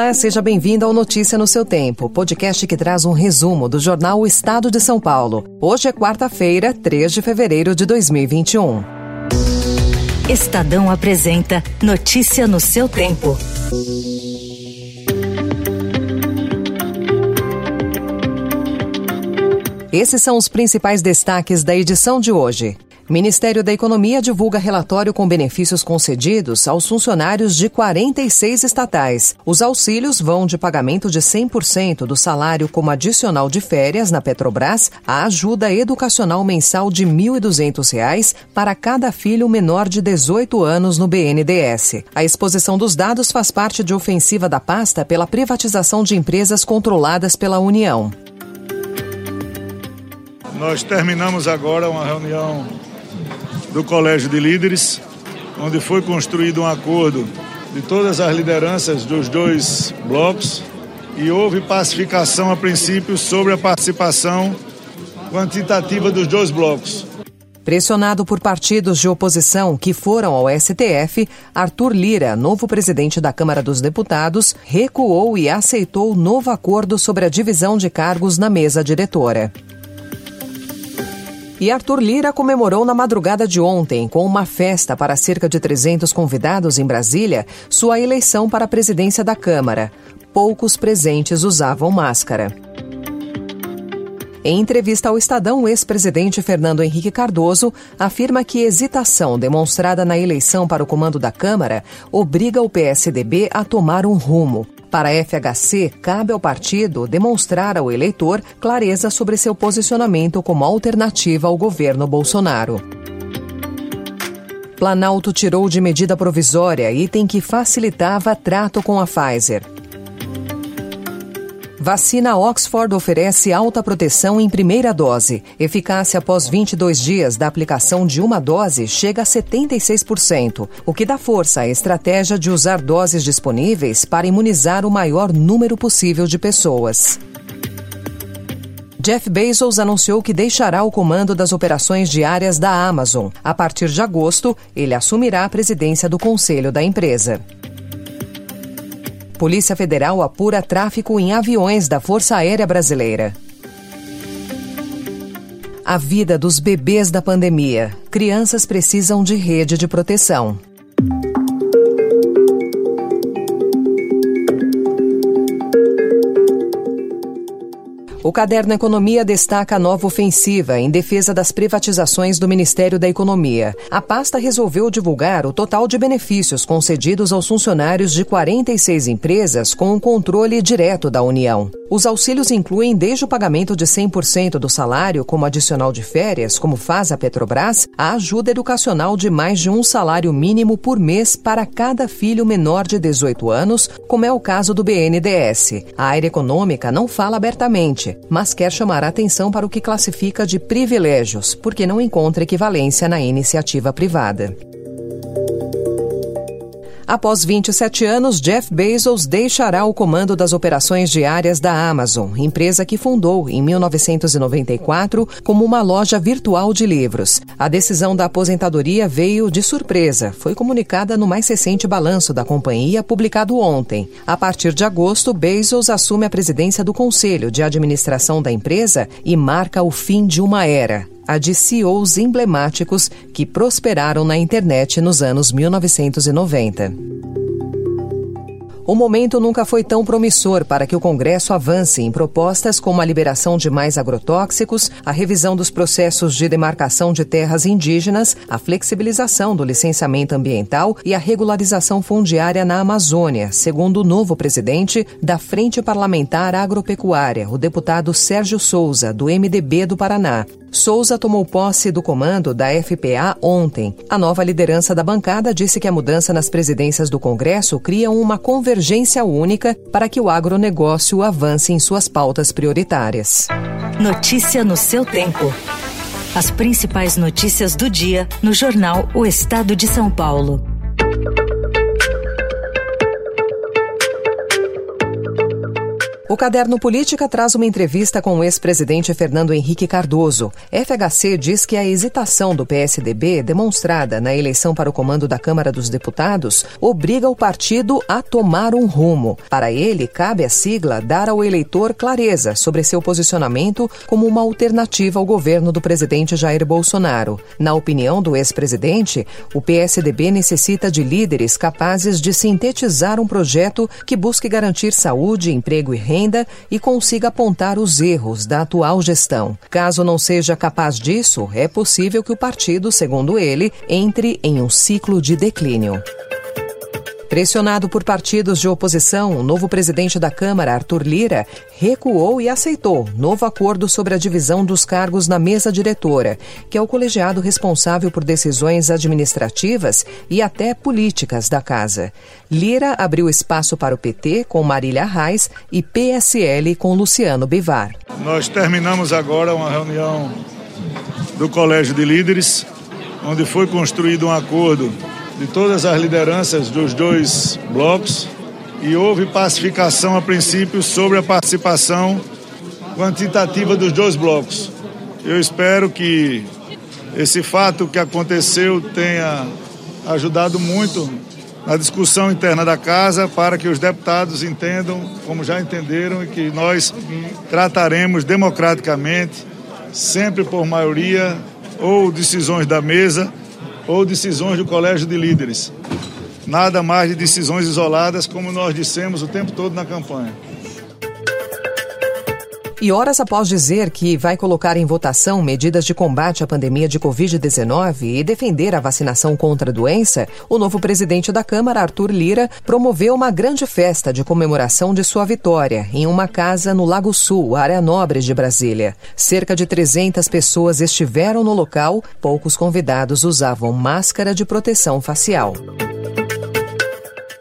Olá, seja bem-vindo ao Notícia no seu Tempo, podcast que traz um resumo do jornal O Estado de São Paulo. Hoje é quarta-feira, 3 de fevereiro de 2021. Estadão apresenta Notícia no seu Tempo. Esses são os principais destaques da edição de hoje. Ministério da Economia divulga relatório com benefícios concedidos aos funcionários de 46 estatais. Os auxílios vão de pagamento de 100% do salário como adicional de férias na Petrobras a ajuda educacional mensal de R$ 1.200 para cada filho menor de 18 anos no BNDES. A exposição dos dados faz parte de ofensiva da pasta pela privatização de empresas controladas pela União. Nós terminamos agora uma reunião do Colégio de Líderes, onde foi construído um acordo de todas as lideranças dos dois blocos e houve pacificação a princípio sobre a participação quantitativa dos dois blocos. Pressionado por partidos de oposição que foram ao STF, Arthur Lira, novo presidente da Câmara dos Deputados, recuou e aceitou novo acordo sobre a divisão de cargos na mesa diretora. E Arthur Lira comemorou na madrugada de ontem, com uma festa para cerca de 300 convidados em Brasília, sua eleição para a presidência da Câmara. Poucos presentes usavam máscara. Em entrevista ao Estadão, o ex-presidente Fernando Henrique Cardoso afirma que hesitação demonstrada na eleição para o comando da Câmara obriga o PSDB a tomar um rumo. Para a FHC, cabe ao partido demonstrar ao eleitor clareza sobre seu posicionamento como alternativa ao governo Bolsonaro. Planalto tirou de medida provisória item que facilitava trato com a Pfizer. Vacina Oxford oferece alta proteção em primeira dose. Eficácia após 22 dias da aplicação de uma dose chega a 76%, o que dá força à estratégia de usar doses disponíveis para imunizar o maior número possível de pessoas. Jeff Bezos anunciou que deixará o comando das operações diárias da Amazon. A partir de agosto, ele assumirá a presidência do conselho da empresa. Polícia Federal apura tráfico em aviões da Força Aérea Brasileira. A vida dos bebês da pandemia. Crianças precisam de rede de proteção. O caderno Economia destaca a nova ofensiva em defesa das privatizações do Ministério da Economia. A pasta resolveu divulgar o total de benefícios concedidos aos funcionários de 46 empresas com o controle direto da União. Os auxílios incluem desde o pagamento de 100% do salário como adicional de férias, como faz a Petrobras, a ajuda educacional de mais de um salário mínimo por mês para cada filho menor de 18 anos, como é o caso do BNDES. A área econômica não fala abertamente, mas quer chamar a atenção para o que classifica de privilégios, porque não encontra equivalência na iniciativa privada. Após 27 anos, Jeff Bezos deixará o comando das operações diárias da Amazon, empresa que fundou em 1994 como uma loja virtual de livros. A decisão da aposentadoria veio de surpresa. Foi comunicada no mais recente balanço da companhia, publicado ontem. A partir de agosto, Bezos assume a presidência do conselho de administração da empresa e marca o fim de uma era a de CEOs emblemáticos que prosperaram na internet nos anos 1990. O momento nunca foi tão promissor para que o Congresso avance em propostas como a liberação de mais agrotóxicos, a revisão dos processos de demarcação de terras indígenas, a flexibilização do licenciamento ambiental e a regularização fundiária na Amazônia, segundo o novo presidente da Frente Parlamentar Agropecuária, o deputado Sérgio Souza, do MDB do Paraná. Souza tomou posse do comando da FPA ontem. A nova liderança da bancada disse que a mudança nas presidências do Congresso cria uma convergência única para que o agronegócio avance em suas pautas prioritárias. Notícia no seu tempo. As principais notícias do dia no jornal O Estado de São Paulo. O Caderno Política traz uma entrevista com o ex-presidente Fernando Henrique Cardoso. FHC diz que a hesitação do PSDB, demonstrada na eleição para o comando da Câmara dos Deputados, obriga o partido a tomar um rumo. Para ele, cabe à sigla dar ao eleitor clareza sobre seu posicionamento como uma alternativa ao governo do presidente Jair Bolsonaro. Na opinião do ex-presidente, o PSDB necessita de líderes capazes de sintetizar um projeto que busque garantir saúde, emprego e renda e consiga apontar os erros da atual gestão. Caso não seja capaz disso, é possível que o partido, segundo ele, entre em um ciclo de declínio. Pressionado por partidos de oposição, o novo presidente da Câmara, Arthur Lira, recuou e aceitou novo acordo sobre a divisão dos cargos na mesa diretora, que é o colegiado responsável por decisões administrativas e até políticas da casa. Lira abriu espaço para o PT com Marília Reis e PSL com Luciano Bivar. Nós terminamos agora uma reunião do Colégio de Líderes, onde foi construído um acordo de todas as lideranças dos dois blocos e houve pacificação a princípio sobre a participação quantitativa dos dois blocos. Eu espero que esse fato que aconteceu tenha ajudado muito na discussão interna da casa para que os deputados entendam, como já entenderam, e que nós trataremos democraticamente, sempre por maioria ou decisões da mesa ou decisões do Colégio de Líderes. Nada mais de decisões isoladas, como nós dissemos o tempo todo na campanha. E horas após dizer que vai colocar em votação medidas de combate à pandemia de Covid-19 e defender a vacinação contra a doença, o novo presidente da Câmara, Arthur Lira, promoveu uma grande festa de comemoração de sua vitória em uma casa no Lago Sul, área nobre de Brasília. Cerca de 300 pessoas estiveram no local, poucos convidados usavam máscara de proteção facial.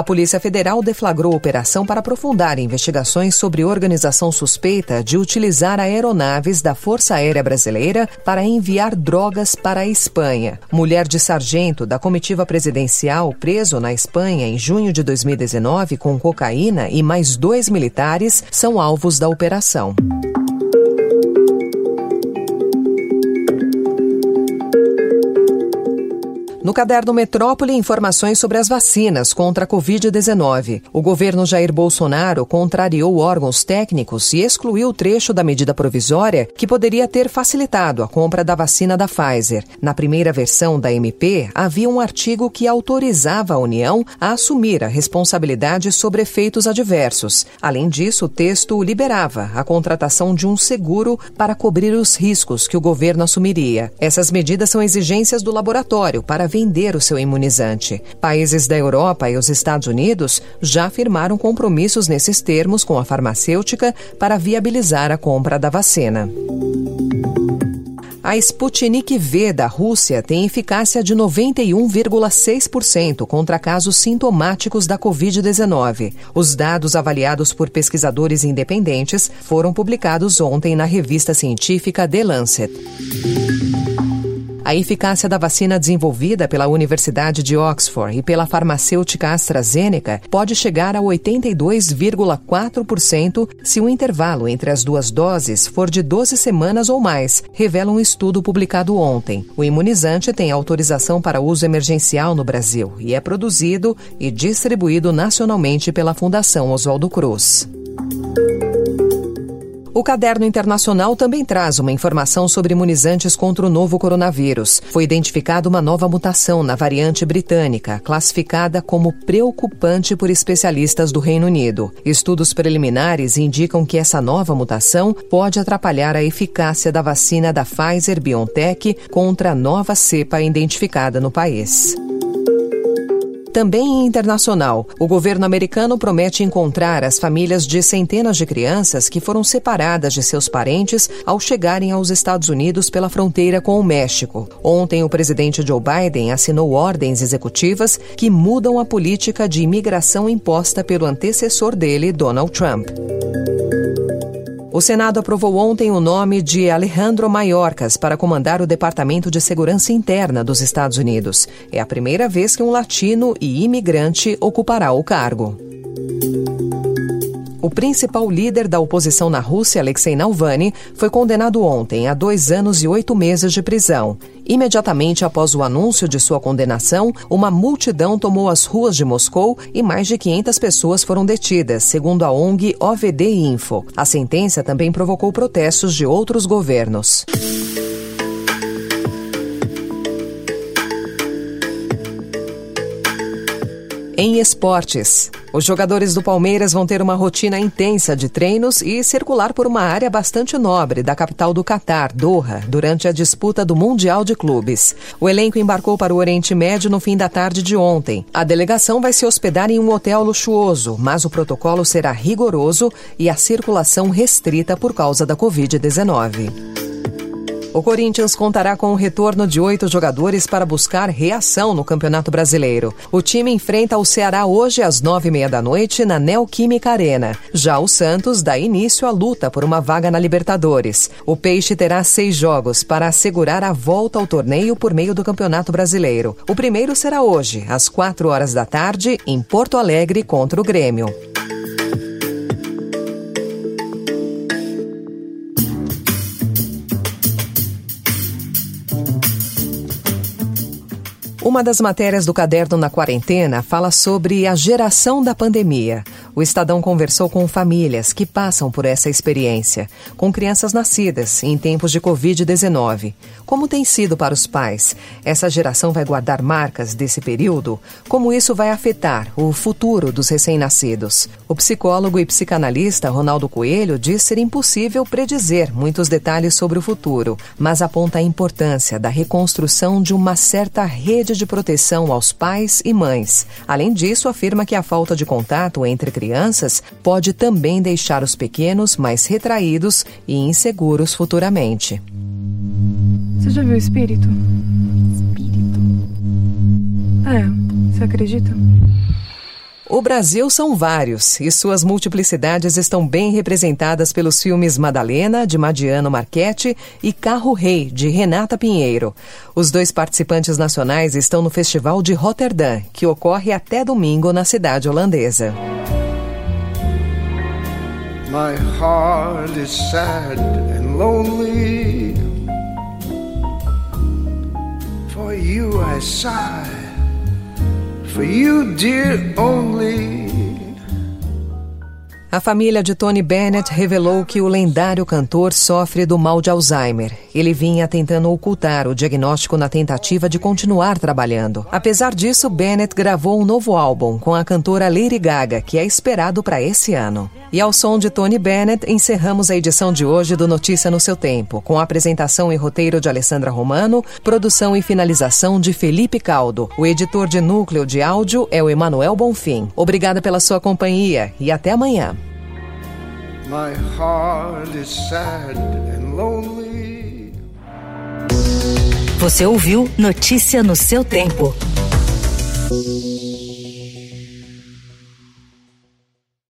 A Polícia Federal deflagrou operação para aprofundar investigações sobre organização suspeita de utilizar aeronaves da Força Aérea Brasileira para enviar drogas para a Espanha. Mulher de sargento da comitiva presidencial preso na Espanha em junho de 2019 com cocaína e mais dois militares são alvos da operação. No caderno Metrópole, informações sobre as vacinas contra a Covid-19. O governo Jair Bolsonaro contrariou órgãos técnicos e excluiu o trecho da medida provisória que poderia ter facilitado a compra da vacina da Pfizer. Na primeira versão da MP, havia um artigo que autorizava a União a assumir a responsabilidade sobre efeitos adversos. Além disso, o texto liberava a contratação de um seguro para cobrir os riscos que o governo assumiria. Essas medidas são exigências do laboratório para vender o seu imunizante. Países da Europa e os Estados Unidos já firmaram compromissos nesses termos com a farmacêutica para viabilizar a compra da vacina. A Sputnik V da Rússia tem eficácia de 91,6% contra casos sintomáticos da Covid-19. Os dados avaliados por pesquisadores independentes foram publicados ontem na revista científica The Lancet. A eficácia da vacina desenvolvida pela Universidade de Oxford e pela farmacêutica AstraZeneca pode chegar a 82,4% se o intervalo entre as duas doses for de 12 semanas ou mais, revela um estudo publicado ontem. O imunizante tem autorização para uso emergencial no Brasil e é produzido e distribuído nacionalmente pela Fundação Oswaldo Cruz. O caderno internacional também traz uma informação sobre imunizantes contra o novo coronavírus. Foi identificada uma nova mutação na variante britânica, classificada como preocupante por especialistas do Reino Unido. Estudos preliminares indicam que essa nova mutação pode atrapalhar a eficácia da vacina da Pfizer BioNTech contra a nova cepa identificada no país. Também internacional, o governo americano promete encontrar as famílias de centenas de crianças que foram separadas de seus parentes ao chegarem aos Estados Unidos pela fronteira com o México. Ontem, o presidente Joe Biden assinou ordens executivas que mudam a política de imigração imposta pelo antecessor dele, Donald Trump. O Senado aprovou ontem o nome de Alejandro Mayorkas para comandar o Departamento de Segurança Interna dos Estados Unidos. É a primeira vez que um latino e imigrante ocupará o cargo. O principal líder da oposição na Rússia, Alexei Navalny, foi condenado ontem a dois anos e oito meses de prisão. Imediatamente após o anúncio de sua condenação, uma multidão tomou as ruas de Moscou e mais de 500 pessoas foram detidas, segundo a ONG OVD Info. A sentença também provocou protestos de outros governos. Em esportes, os jogadores do Palmeiras vão ter uma rotina intensa de treinos e circular por uma área bastante nobre da capital do Catar, Doha, durante a disputa do Mundial de Clubes. O elenco embarcou para o Oriente Médio no fim da tarde de ontem. A delegação vai se hospedar em um hotel luxuoso, mas o protocolo será rigoroso e a circulação restrita por causa da Covid-19. O Corinthians contará com o retorno de oito jogadores para buscar reação no Campeonato Brasileiro. O time enfrenta o Ceará hoje às nove e meia da noite na Neoquímica Arena. Já o Santos dá início à luta por uma vaga na Libertadores. O Peixe terá seis jogos para assegurar a volta ao torneio por meio do Campeonato Brasileiro. O primeiro será hoje, às quatro horas da tarde, em Porto Alegre contra o Grêmio. Uma das matérias do caderno na quarentena fala sobre a geração da pandemia. O Estadão conversou com famílias que passam por essa experiência, com crianças nascidas em tempos de Covid-19. Como tem sido para os pais? Essa geração vai guardar marcas desse período? Como isso vai afetar o futuro dos recém-nascidos? O psicólogo e psicanalista Ronaldo Coelho diz ser impossível predizer muitos detalhes sobre o futuro, mas aponta a importância da reconstrução de uma certa rede de proteção aos pais e mães. Além disso, afirma que a falta de contato entre crianças pode também deixar os pequenos mais retraídos e inseguros futuramente. Você já viu espírito? Espírito? É, você acredita? O Brasil são vários e suas multiplicidades estão bem representadas pelos filmes Madalena, de Madiano Marchetti, e Carro Rei, de Renata Pinheiro. Os dois participantes nacionais estão no Festival de Rotterdam, que ocorre até domingo na cidade holandesa. My heart is sad and lonely. For you I sigh. For you, dear, only. A família de Tony Bennett revelou que o lendário cantor sofre do mal de Alzheimer. Ele vinha tentando ocultar o diagnóstico na tentativa de continuar trabalhando. Apesar disso, Bennett gravou um novo álbum com a cantora Lady Gaga, que é esperado para esse ano. E ao som de Tony Bennett, encerramos a edição de hoje do Notícia no seu Tempo, com apresentação e roteiro de Alessandra Romano, produção e finalização de Felipe Caldo. O editor de núcleo de áudio é o Emanuel Bonfim. Obrigada pela sua companhia e até amanhã. My heart is sad and lonely. Você ouviu Notícia no seu tempo.